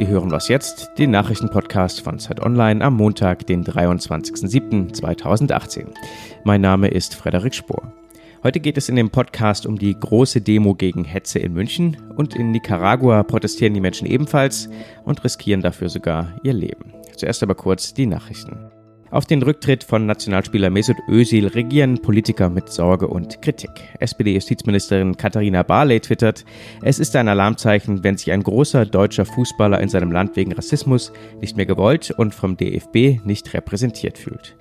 Sie hören was jetzt, den Nachrichtenpodcast von Zeit Online am Montag, den 23.07.2018. Mein Name ist Frederik Spohr. Heute geht es in dem Podcast um die große Demo gegen Hetze in München und in Nicaragua protestieren die Menschen ebenfalls und riskieren dafür sogar ihr Leben. Zuerst aber kurz die Nachrichten. Auf den Rücktritt von Nationalspieler Mesut Özil regieren Politiker mit Sorge und Kritik. SPD-Justizministerin Katharina Barley twittert, es ist ein Alarmzeichen, wenn sich ein großer deutscher Fußballer in seinem Land wegen Rassismus nicht mehr gewollt und vom DFB nicht repräsentiert fühlt.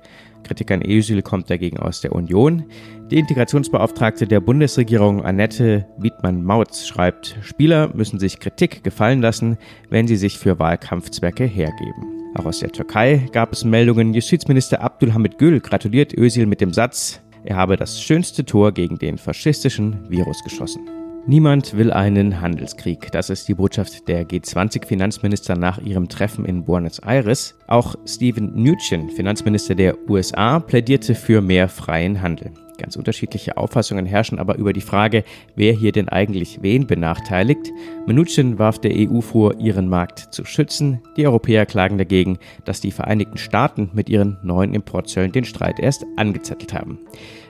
Kritik an Özil kommt dagegen aus der Union. Die Integrationsbeauftragte der Bundesregierung Annette Wiedmann-Mautz schreibt, Spieler müssen sich Kritik gefallen lassen, wenn sie sich für Wahlkampfzwecke hergeben. Auch aus der Türkei gab es Meldungen, Justizminister Abdulhamid Gül gratuliert Özil mit dem Satz, er habe das schönste Tor gegen den faschistischen Virus geschossen. Niemand will einen Handelskrieg. Das ist die Botschaft der G20-Finanzminister nach ihrem Treffen in Buenos Aires. Auch Steven Mnuchin, Finanzminister der USA, plädierte für mehr freien Handel. Ganz unterschiedliche Auffassungen herrschen aber über die Frage, wer hier denn eigentlich wen benachteiligt. Mnuchin warf der EU vor, ihren Markt zu schützen. Die Europäer klagen dagegen, dass die Vereinigten Staaten mit ihren neuen Importzöllen den Streit erst angezettelt haben.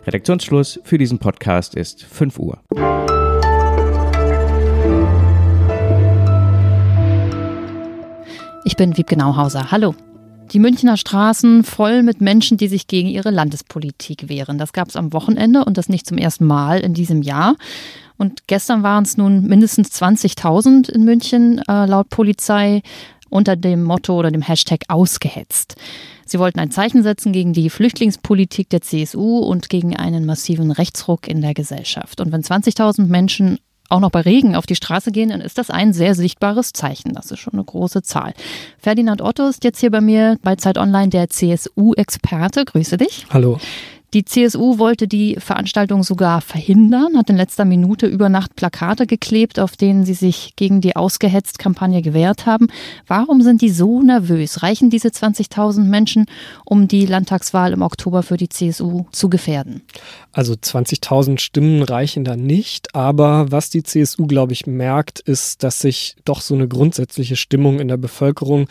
Redaktionsschluss für diesen Podcast ist 5 Uhr. Ich bin Wiebke Nauhauser. Hallo. Die Münchner Straßen voll mit Menschen, die sich gegen ihre Landespolitik wehren. Das gab es am Wochenende und das nicht zum ersten Mal in diesem Jahr. Und gestern waren es nun mindestens 20.000 in München, äh, laut Polizei, unter dem Motto oder dem Hashtag ausgehetzt. Sie wollten ein Zeichen setzen gegen die Flüchtlingspolitik der CSU und gegen einen massiven Rechtsruck in der Gesellschaft. Und wenn 20.000 Menschen auch noch bei Regen auf die Straße gehen, dann ist das ein sehr sichtbares Zeichen. Das ist schon eine große Zahl. Ferdinand Otto ist jetzt hier bei mir bei Zeit Online der CSU-Experte. Grüße dich. Hallo. Die CSU wollte die Veranstaltung sogar verhindern, hat in letzter Minute über Nacht Plakate geklebt, auf denen sie sich gegen die Ausgehetzt-Kampagne gewehrt haben. Warum sind die so nervös? Reichen diese 20.000 Menschen, um die Landtagswahl im Oktober für die CSU zu gefährden? Also 20.000 Stimmen reichen da nicht, aber was die CSU, glaube ich, merkt, ist, dass sich doch so eine grundsätzliche Stimmung in der Bevölkerung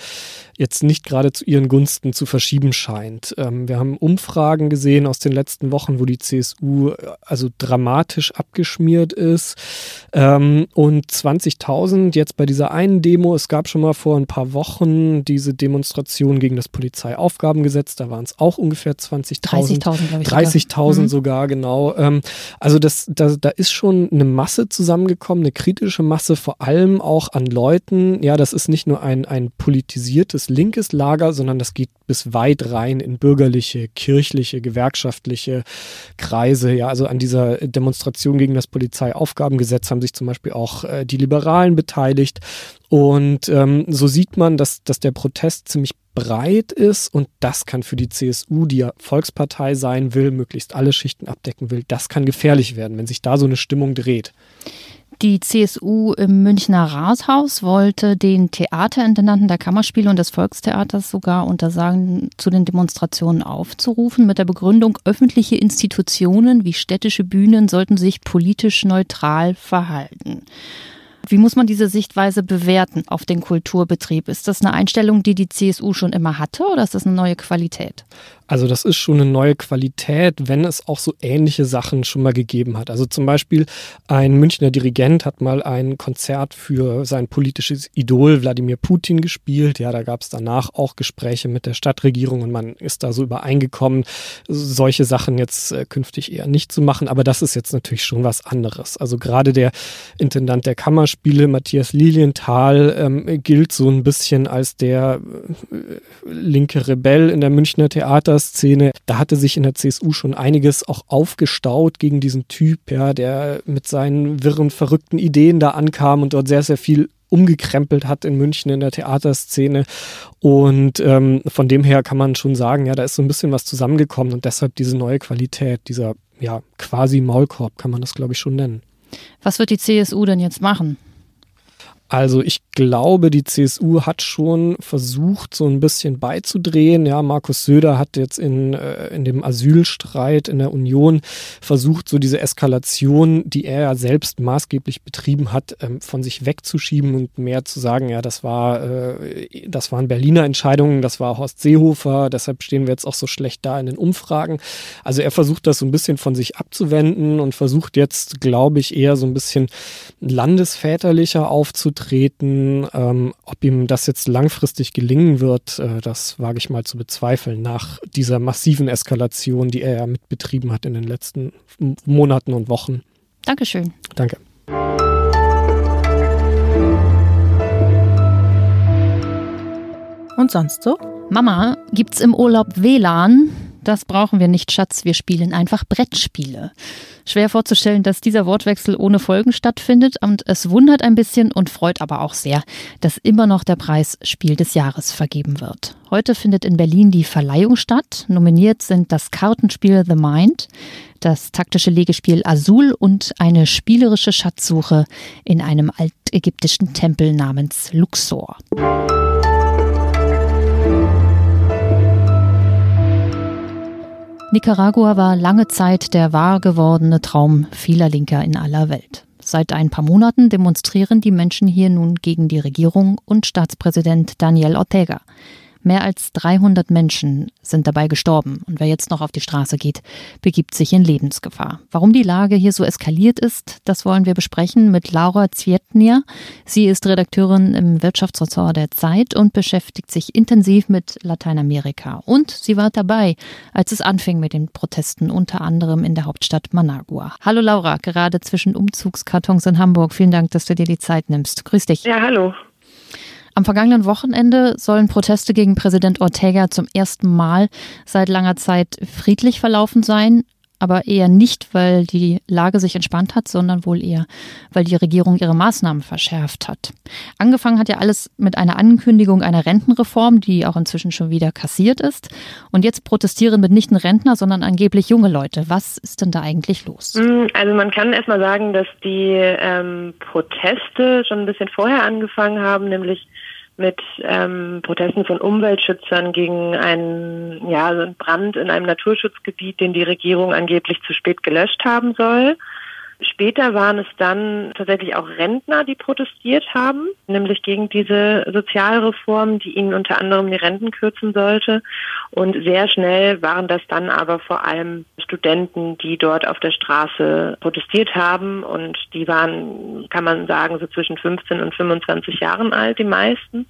jetzt nicht gerade zu ihren Gunsten zu verschieben scheint. Ähm, wir haben Umfragen gesehen aus den letzten Wochen, wo die CSU also dramatisch abgeschmiert ist. Ähm, und 20.000 jetzt bei dieser einen Demo, es gab schon mal vor ein paar Wochen diese Demonstration gegen das Polizeiaufgabengesetz, da waren es auch ungefähr 20.000. 30.000, glaube ich. 30.000 sogar. sogar, genau. Ähm, also das, da, da ist schon eine Masse zusammengekommen, eine kritische Masse, vor allem auch an Leuten. Ja, das ist nicht nur ein, ein politisiertes linkes Lager, sondern das geht bis weit rein in bürgerliche, kirchliche, gewerkschaftliche Kreise. Ja, also an dieser Demonstration gegen das Polizeiaufgabengesetz haben sich zum Beispiel auch äh, die Liberalen beteiligt. Und ähm, so sieht man, dass, dass der Protest ziemlich breit ist und das kann für die CSU, die ja Volkspartei sein will, möglichst alle Schichten abdecken will, das kann gefährlich werden, wenn sich da so eine Stimmung dreht. Die CSU im Münchner Rathaus wollte den Theaterintendanten der Kammerspiele und des Volkstheaters sogar untersagen, zu den Demonstrationen aufzurufen, mit der Begründung, öffentliche Institutionen wie städtische Bühnen sollten sich politisch neutral verhalten. Wie muss man diese Sichtweise bewerten auf den Kulturbetrieb? Ist das eine Einstellung, die die CSU schon immer hatte oder ist das eine neue Qualität? Also das ist schon eine neue Qualität, wenn es auch so ähnliche Sachen schon mal gegeben hat. Also zum Beispiel ein Münchner Dirigent hat mal ein Konzert für sein politisches Idol Wladimir Putin gespielt. Ja, da gab es danach auch Gespräche mit der Stadtregierung und man ist da so übereingekommen, solche Sachen jetzt äh, künftig eher nicht zu machen. Aber das ist jetzt natürlich schon was anderes. Also gerade der Intendant der Kammerspiele, Matthias Lilienthal, ähm, gilt so ein bisschen als der äh, linke Rebell in der Münchner Theater Szene, da hatte sich in der CSU schon einiges auch aufgestaut gegen diesen Typ, ja, der mit seinen wirren, verrückten Ideen da ankam und dort sehr, sehr viel umgekrempelt hat in München in der Theaterszene. Und ähm, von dem her kann man schon sagen, ja, da ist so ein bisschen was zusammengekommen und deshalb diese neue Qualität, dieser ja quasi Maulkorb, kann man das, glaube ich, schon nennen. Was wird die CSU denn jetzt machen? Also ich glaube, die CSU hat schon versucht, so ein bisschen beizudrehen. Ja, Markus Söder hat jetzt in, äh, in dem Asylstreit in der Union versucht, so diese Eskalation, die er ja selbst maßgeblich betrieben hat, ähm, von sich wegzuschieben und mehr zu sagen, ja, das war, äh, das waren Berliner Entscheidungen, das war Horst Seehofer, deshalb stehen wir jetzt auch so schlecht da in den Umfragen. Also er versucht das so ein bisschen von sich abzuwenden und versucht jetzt, glaube ich, eher so ein bisschen landesväterlicher aufzutreten Ähm, ob ihm das jetzt langfristig gelingen wird, äh, das wage ich mal zu bezweifeln, nach dieser massiven Eskalation, die er ja mitbetrieben hat in den letzten Monaten und Wochen. Dankeschön. Danke. Und sonst so? Mama, gibt's im Urlaub WLAN? Das brauchen wir nicht, Schatz. Wir spielen einfach Brettspiele. Schwer vorzustellen, dass dieser Wortwechsel ohne Folgen stattfindet und es wundert ein bisschen und freut aber auch sehr, dass immer noch der Preis Spiel des Jahres vergeben wird. Heute findet in Berlin die Verleihung statt. Nominiert sind das Kartenspiel The Mind, das taktische Legespiel Azul und eine spielerische Schatzsuche in einem altägyptischen Tempel namens Luxor. Nicaragua war lange Zeit der wahr gewordene Traum vieler Linker in aller Welt. Seit ein paar Monaten demonstrieren die Menschen hier nun gegen die Regierung und Staatspräsident Daniel Ortega. Mehr als 300 Menschen sind dabei gestorben und wer jetzt noch auf die Straße geht, begibt sich in Lebensgefahr. Warum die Lage hier so eskaliert ist, das wollen wir besprechen mit Laura Zwietnia. Sie ist Redakteurin im Wirtschaftsressort der Zeit und beschäftigt sich intensiv mit Lateinamerika. Und sie war dabei, als es anfing mit den Protesten, unter anderem in der Hauptstadt Managua. Hallo Laura, gerade zwischen Umzugskartons in Hamburg. Vielen Dank, dass du dir die Zeit nimmst. Grüß dich. Ja, hallo. Am vergangenen Wochenende sollen Proteste gegen Präsident Ortega zum ersten Mal seit langer Zeit friedlich verlaufen sein aber eher nicht, weil die Lage sich entspannt hat, sondern wohl eher, weil die Regierung ihre Maßnahmen verschärft hat. Angefangen hat ja alles mit einer Ankündigung einer Rentenreform, die auch inzwischen schon wieder kassiert ist. Und jetzt protestieren mitnichten Rentner, sondern angeblich junge Leute. Was ist denn da eigentlich los? Hm, also man kann erstmal sagen, dass die ähm, Proteste schon ein bisschen vorher angefangen haben, nämlich mit ähm, Protesten von Umweltschützern gegen einen, ja, einen Brand in einem Naturschutzgebiet, den die Regierung angeblich zu spät gelöscht haben soll. Später waren es dann tatsächlich auch Rentner, die protestiert haben, nämlich gegen diese Sozialreform, die ihnen unter anderem die Renten kürzen sollte. Und sehr schnell waren das dann aber vor allem Studenten, die dort auf der Straße protestiert haben. Und die waren, kann man sagen, so zwischen 15 und 25 Jahren alt, die meisten.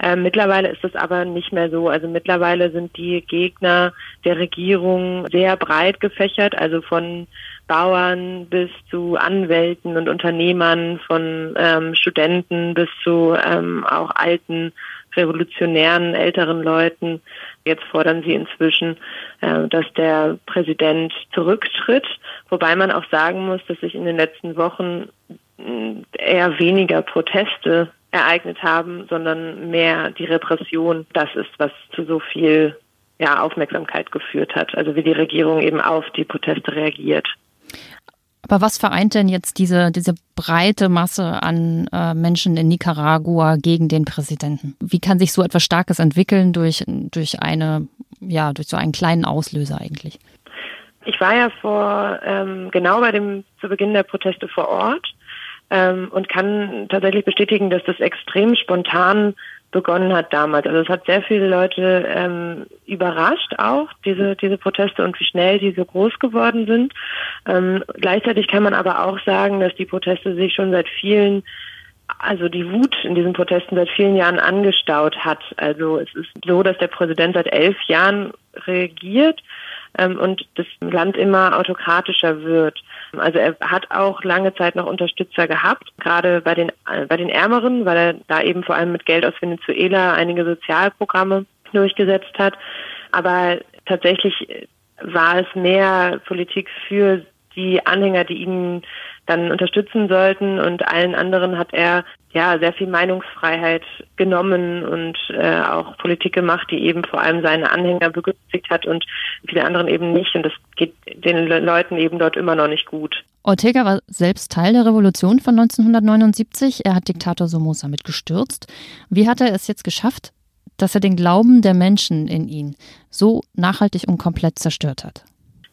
Äh, mittlerweile ist das aber nicht mehr so. Also mittlerweile sind die Gegner der Regierung sehr breit gefächert, also von Bauern bis zu Anwälten und Unternehmern, von ähm, Studenten bis zu ähm, auch alten revolutionären älteren Leuten. Jetzt fordern sie inzwischen, äh, dass der Präsident zurücktritt, wobei man auch sagen muss, dass sich in den letzten Wochen mm, eher weniger Proteste ereignet haben, sondern mehr die Repression. Das ist, was zu so viel ja, Aufmerksamkeit geführt hat. Also wie die Regierung eben auf die Proteste reagiert. Aber was vereint denn jetzt diese, diese breite Masse an äh, Menschen in Nicaragua gegen den Präsidenten? Wie kann sich so etwas Starkes entwickeln durch, durch eine, ja, durch so einen kleinen Auslöser eigentlich? Ich war ja vor ähm, genau bei dem zu Beginn der Proteste vor Ort ähm, und kann tatsächlich bestätigen, dass das extrem spontan begonnen hat damals. Also es hat sehr viele Leute ähm, überrascht auch, diese, diese Proteste und wie schnell die so groß geworden sind. Ähm, gleichzeitig kann man aber auch sagen, dass die Proteste sich schon seit vielen also die Wut in diesen Protesten seit vielen Jahren angestaut hat. Also es ist so, dass der Präsident seit elf Jahren regiert ähm, und das Land immer autokratischer wird. Also er hat auch lange Zeit noch Unterstützer gehabt, gerade bei den, äh, bei den Ärmeren, weil er da eben vor allem mit Geld aus Venezuela einige Sozialprogramme durchgesetzt hat. Aber tatsächlich war es mehr Politik für die Anhänger, die ihn dann unterstützen sollten und allen anderen hat er ja sehr viel Meinungsfreiheit genommen und äh, auch Politik gemacht, die eben vor allem seine Anhänger begünstigt hat und viele anderen eben nicht und das geht den Leuten eben dort immer noch nicht gut. Ortega war selbst Teil der Revolution von 1979. Er hat Diktator Somoza mitgestürzt. Wie hat er es jetzt geschafft, dass er den Glauben der Menschen in ihn so nachhaltig und komplett zerstört hat?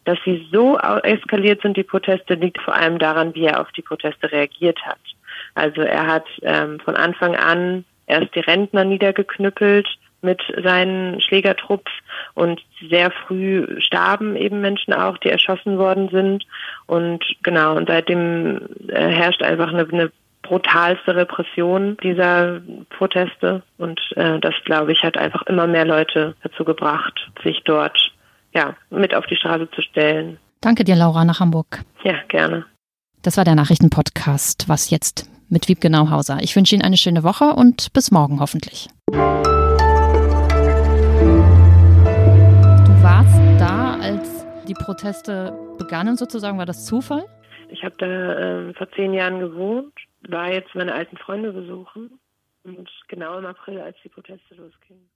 Dass sie so eskaliert sind, die Proteste, liegt vor allem daran, wie er auf die Proteste reagiert hat. Also er hat ähm, von Anfang an erst die Rentner niedergeknüppelt mit seinen Schlägertrupps und sehr früh starben eben Menschen auch, die erschossen worden sind. Und genau, und seitdem äh, herrscht einfach eine, eine brutalste Repression dieser Proteste. Und äh, das, glaube ich, hat einfach immer mehr Leute dazu gebracht, sich dort ja, mit auf die Straße zu stellen. Danke dir, Laura, nach Hamburg. Ja, gerne. Das war der Nachrichtenpodcast. Was jetzt mit Wiebke Nauhauser. Ich wünsche Ihnen eine schöne Woche und bis morgen hoffentlich. Du warst da, als die Proteste begannen sozusagen. War das Zufall? Ich habe da äh, vor zehn Jahren gewohnt, war jetzt meine alten Freunde besuchen und genau im April, als die Proteste losgingen.